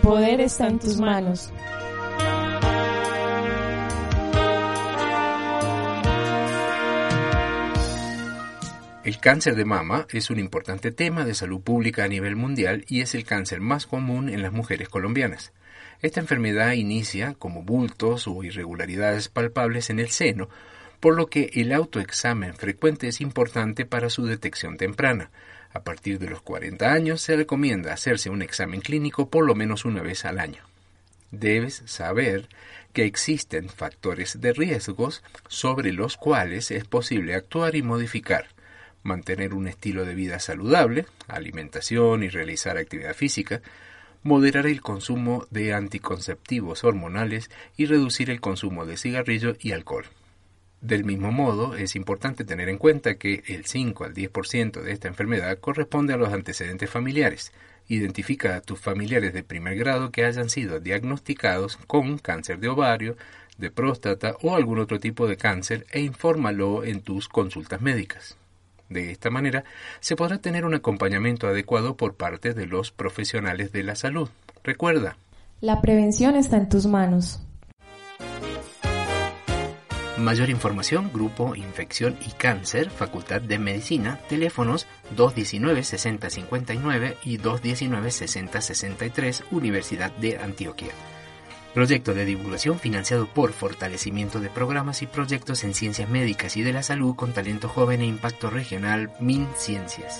poder está en tus manos. El cáncer de mama es un importante tema de salud pública a nivel mundial y es el cáncer más común en las mujeres colombianas. Esta enfermedad inicia como bultos o irregularidades palpables en el seno, por lo que el autoexamen frecuente es importante para su detección temprana. A partir de los 40 años se recomienda hacerse un examen clínico por lo menos una vez al año. Debes saber que existen factores de riesgos sobre los cuales es posible actuar y modificar mantener un estilo de vida saludable, alimentación y realizar actividad física, moderar el consumo de anticonceptivos hormonales y reducir el consumo de cigarrillo y alcohol. Del mismo modo, es importante tener en cuenta que el 5 al 10% de esta enfermedad corresponde a los antecedentes familiares. Identifica a tus familiares de primer grado que hayan sido diagnosticados con cáncer de ovario, de próstata o algún otro tipo de cáncer e infórmalo en tus consultas médicas. De esta manera, se podrá tener un acompañamiento adecuado por parte de los profesionales de la salud. Recuerda, la prevención está en tus manos. Mayor información, Grupo Infección y Cáncer, Facultad de Medicina, teléfonos 219-6059 y 219-6063, Universidad de Antioquia. Proyecto de divulgación financiado por fortalecimiento de programas y proyectos en ciencias médicas y de la salud con talento joven e impacto regional MinCiencias.